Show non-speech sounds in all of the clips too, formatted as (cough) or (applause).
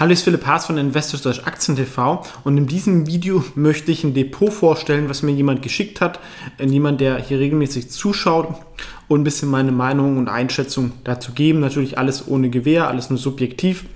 Hallo, ich bin Philipp Haas von Investors durch Aktien TV und in diesem Video (laughs) möchte ich ein Depot vorstellen, was mir jemand geschickt hat. Jemand, der hier regelmäßig zuschaut und ein bisschen meine Meinung und Einschätzung dazu geben. Natürlich alles ohne Gewehr, alles nur subjektiv.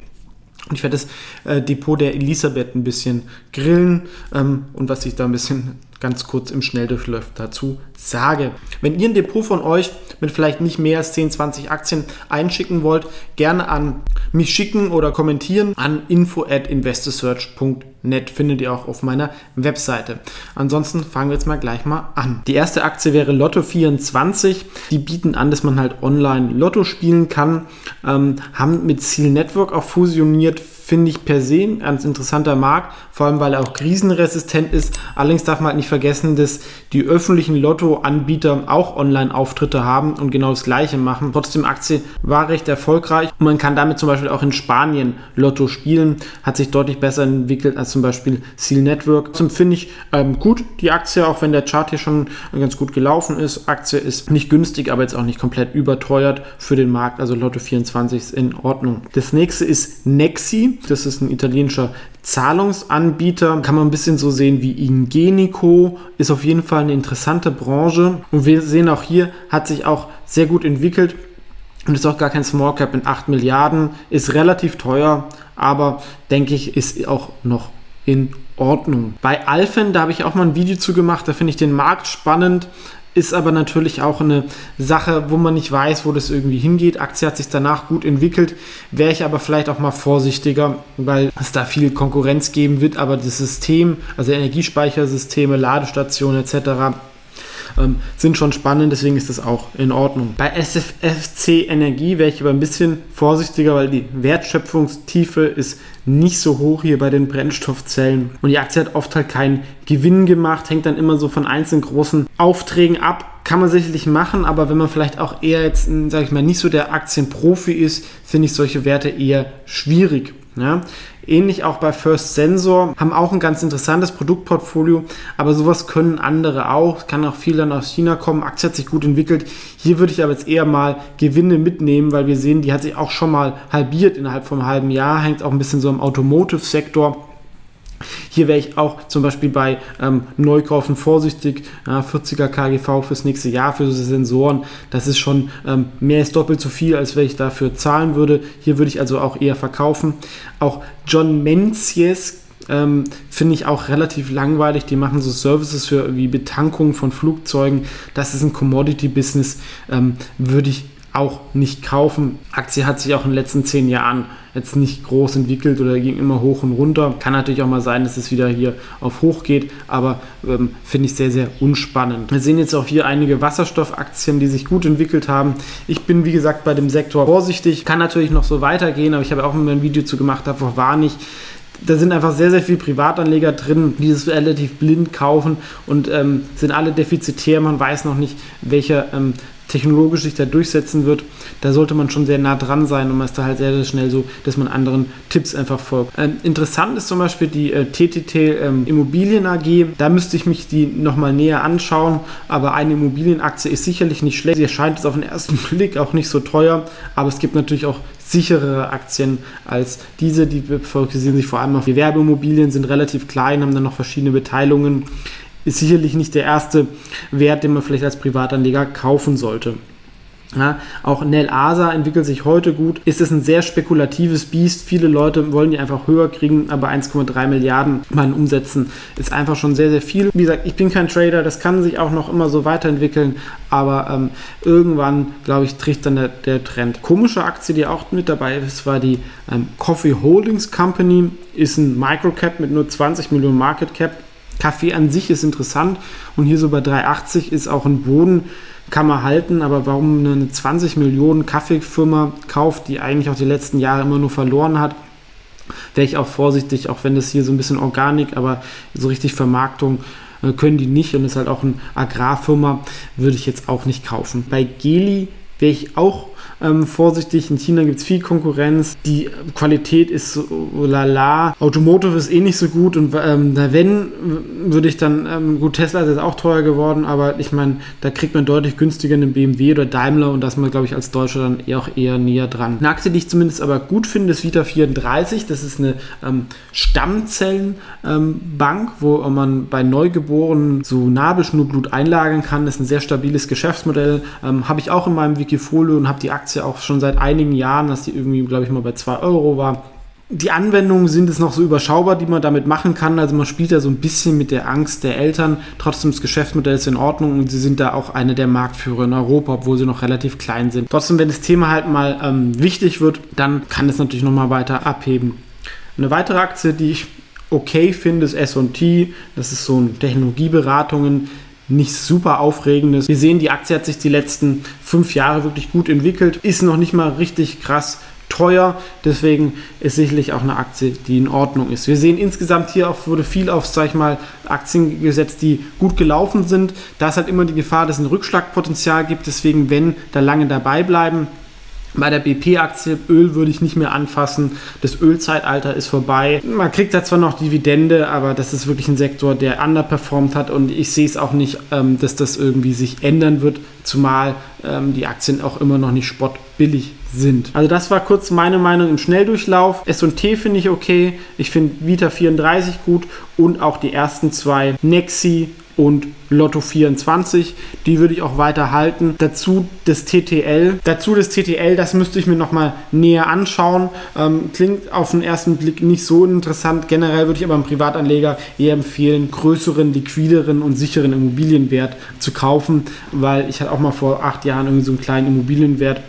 Und ich werde das äh, Depot der Elisabeth ein bisschen grillen ähm, und was ich da ein bisschen ganz kurz im Schnelldurchlauf dazu sage. Wenn ihr ein Depot von euch mit vielleicht nicht mehr als 10, 20 Aktien einschicken wollt, gerne an mich schicken oder kommentieren an info at investorsearch.net findet ihr auch auf meiner Webseite. Ansonsten fangen wir jetzt mal gleich mal an. Die erste Aktie wäre Lotto24. Die bieten an, dass man halt online Lotto spielen kann, ähm, haben mit Seal Network auch fusioniert, finde ich per se ein ganz interessanter Markt, vor allem weil er auch krisenresistent ist. Allerdings darf man halt nicht vergessen, dass die öffentlichen Lotto-Anbieter auch Online-Auftritte haben und genau das gleiche machen. Trotzdem, Aktie war recht erfolgreich und man kann damit zum Beispiel auch in Spanien Lotto spielen, hat sich deutlich besser entwickelt als zum Beispiel Seal Network. Das finde ich ähm, gut, die Aktie, auch wenn der Chart hier schon ganz gut gelaufen ist. Aktie ist nicht günstig, aber jetzt auch nicht komplett überteuert für den Markt. Also Lotto 24 ist in Ordnung. Das nächste ist Nexi. Das ist ein italienischer Zahlungsanbieter. Kann man ein bisschen so sehen wie Ingenico. Ist auf jeden Fall eine interessante Branche. Und wir sehen auch hier, hat sich auch sehr gut entwickelt. Und ist auch gar kein Small Cap in 8 Milliarden. Ist relativ teuer, aber denke ich, ist auch noch in Ordnung. Bei Alphen, da habe ich auch mal ein Video zu gemacht, da finde ich den Markt spannend ist aber natürlich auch eine Sache, wo man nicht weiß, wo das irgendwie hingeht. Aktie hat sich danach gut entwickelt, wäre ich aber vielleicht auch mal vorsichtiger, weil es da viel Konkurrenz geben wird, aber das System, also Energiespeichersysteme, Ladestationen etc., ähm, sind schon spannend, deswegen ist das auch in Ordnung. Bei SFC Energie wäre ich aber ein bisschen vorsichtiger, weil die Wertschöpfungstiefe ist nicht so hoch hier bei den Brennstoffzellen. Und die Aktie hat oft halt keinen Gewinn gemacht, hängt dann immer so von einzelnen großen Aufträgen ab. Kann man sicherlich machen, aber wenn man vielleicht auch eher jetzt, sage ich mal, nicht so der Aktienprofi ist, finde ich solche Werte eher schwierig. Ja? Ähnlich auch bei First Sensor, haben auch ein ganz interessantes Produktportfolio, aber sowas können andere auch. Kann auch viel dann aus China kommen. Aktie hat sich gut entwickelt. Hier würde ich aber jetzt eher mal Gewinne mitnehmen, weil wir sehen, die hat sich auch schon mal halbiert innerhalb vom halben Jahr. Hängt auch ein bisschen so im Automotive-Sektor. Hier wäre ich auch zum Beispiel bei ähm, Neukaufen vorsichtig. Ja, 40er KGV fürs nächste Jahr für diese Sensoren. Das ist schon ähm, mehr als doppelt so viel, als wenn ich dafür zahlen würde. Hier würde ich also auch eher verkaufen. Auch John Menzies ähm, finde ich auch relativ langweilig. Die machen so Services für wie Betankung von Flugzeugen. Das ist ein Commodity-Business. Ähm, würde ich auch nicht kaufen. Aktie hat sich auch in den letzten zehn Jahren jetzt nicht groß entwickelt oder ging immer hoch und runter. Kann natürlich auch mal sein, dass es wieder hier auf hoch geht, aber ähm, finde ich sehr, sehr unspannend. Wir sehen jetzt auch hier einige Wasserstoffaktien, die sich gut entwickelt haben. Ich bin, wie gesagt, bei dem Sektor vorsichtig. Kann natürlich noch so weitergehen, aber ich habe auch immer ein Video zu gemacht, davor war nicht da sind einfach sehr, sehr viele Privatanleger drin, die es relativ blind kaufen und ähm, sind alle defizitär. Man weiß noch nicht, welcher ähm, technologisch sich da durchsetzen wird, da sollte man schon sehr nah dran sein und man ist da halt sehr, sehr schnell so, dass man anderen Tipps einfach folgt. Ähm, interessant ist zum Beispiel die äh, TTT ähm, Immobilien AG. Da müsste ich mich die nochmal näher anschauen, aber eine Immobilienaktie ist sicherlich nicht schlecht. Sie erscheint jetzt auf den ersten (laughs) Blick auch nicht so teuer, aber es gibt natürlich auch sicherere Aktien als diese. Die fokussieren sich vor allem auf Gewerbeimmobilien, sind relativ klein, haben dann noch verschiedene Beteiligungen ist sicherlich nicht der erste Wert, den man vielleicht als Privatanleger kaufen sollte. Ja, auch Nel Asa entwickelt sich heute gut. Ist es ein sehr spekulatives Biest. Viele Leute wollen die einfach höher kriegen, aber 1,3 Milliarden mal umsetzen ist einfach schon sehr, sehr viel. Wie gesagt, ich bin kein Trader, das kann sich auch noch immer so weiterentwickeln, aber ähm, irgendwann, glaube ich, tritt dann der, der, Trend. Komische Aktie, die auch mit dabei ist, war die ähm, Coffee Holdings Company. Ist ein Microcap mit nur 20 Millionen Market Cap Kaffee an sich ist interessant und hier so bei 3,80 ist auch ein Boden, kann man halten, aber warum eine 20 Millionen Kaffeefirma kauft, die eigentlich auch die letzten Jahre immer nur verloren hat, wäre ich auch vorsichtig, auch wenn das hier so ein bisschen Organik, aber so richtig Vermarktung äh, können die nicht und ist halt auch eine Agrarfirma, würde ich jetzt auch nicht kaufen. Bei Geli wäre ich auch ähm, vorsichtig. In China gibt es viel Konkurrenz. Die Qualität ist so lala. Automotive ist eh nicht so gut. Und ähm, wenn, würde ich dann, ähm, gut, Tesla ist jetzt auch teuer geworden, aber ich meine, da kriegt man deutlich günstiger einen BMW oder Daimler und das man, glaube ich, als Deutscher dann eher auch eher näher dran. Eine Aktie, die ich zumindest aber gut finde, ist Vita 34. Das ist eine ähm, Stammzellenbank, wo man bei Neugeborenen so Nabelschnurblut einlagern kann. Das ist ein sehr stabiles Geschäftsmodell. Ähm, habe ich auch in meinem Wikifolio und habe die Aktie auch schon seit einigen Jahren, dass die irgendwie, glaube ich, mal bei 2 Euro war die Anwendungen sind es noch so überschaubar, die man damit machen kann. Also man spielt da so ein bisschen mit der Angst der Eltern. Trotzdem das Geschäftsmodell ist in Ordnung und sie sind da auch eine der Marktführer in Europa, obwohl sie noch relativ klein sind. Trotzdem, wenn das Thema halt mal ähm, wichtig wird, dann kann es natürlich nochmal weiter abheben. Eine weitere Aktie, die ich okay finde, ist S&T. Das ist so ein Technologieberatungen nicht super aufregendes. Wir sehen, die Aktie hat sich die letzten fünf Jahre wirklich gut entwickelt, ist noch nicht mal richtig krass teuer. Deswegen ist sicherlich auch eine Aktie, die in Ordnung ist. Wir sehen insgesamt hier auch wurde viel auf, sag ich mal, Aktien gesetzt, die gut gelaufen sind. Da ist halt immer die Gefahr, dass es ein Rückschlagpotenzial gibt. Deswegen, wenn da lange dabei bleiben, bei der BP-Aktie, Öl würde ich nicht mehr anfassen. Das Ölzeitalter ist vorbei. Man kriegt da zwar noch Dividende, aber das ist wirklich ein Sektor, der underperformt hat und ich sehe es auch nicht, ähm, dass das irgendwie sich ändern wird, zumal ähm, die Aktien auch immer noch nicht spottbillig sind. Also das war kurz meine Meinung im Schnelldurchlauf. S&T finde ich okay. Ich finde Vita 34 gut und auch die ersten zwei Nexi und Lotto 24. Die würde ich auch weiter halten. Dazu das TTL. Dazu das TTL, das müsste ich mir nochmal näher anschauen. Ähm, klingt auf den ersten Blick nicht so interessant. Generell würde ich aber einem Privatanleger eher empfehlen, größeren, liquideren und sicheren Immobilienwert zu kaufen, weil ich hatte auch mal vor acht Jahren irgendwie so einen kleinen Immobilienwert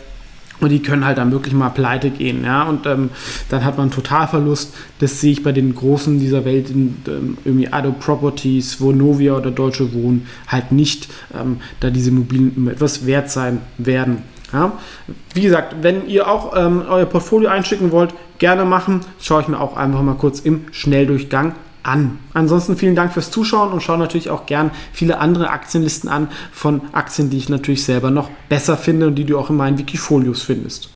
und die können halt dann wirklich mal pleite gehen, ja. Und ähm, dann hat man einen Totalverlust. Das sehe ich bei den Großen dieser Welt, in, ähm, irgendwie Ado Properties, Vonovia oder Deutsche Wohnen, halt nicht, ähm, da diese Immobilien immer etwas wert sein werden. Ja. Wie gesagt, wenn ihr auch ähm, euer Portfolio einschicken wollt, gerne machen. Schaue ich mir auch einfach mal kurz im Schnelldurchgang an. Ansonsten vielen Dank fürs Zuschauen und schaue natürlich auch gern viele andere Aktienlisten an von Aktien, die ich natürlich selber noch besser finde und die du auch in meinen Wikifolios findest.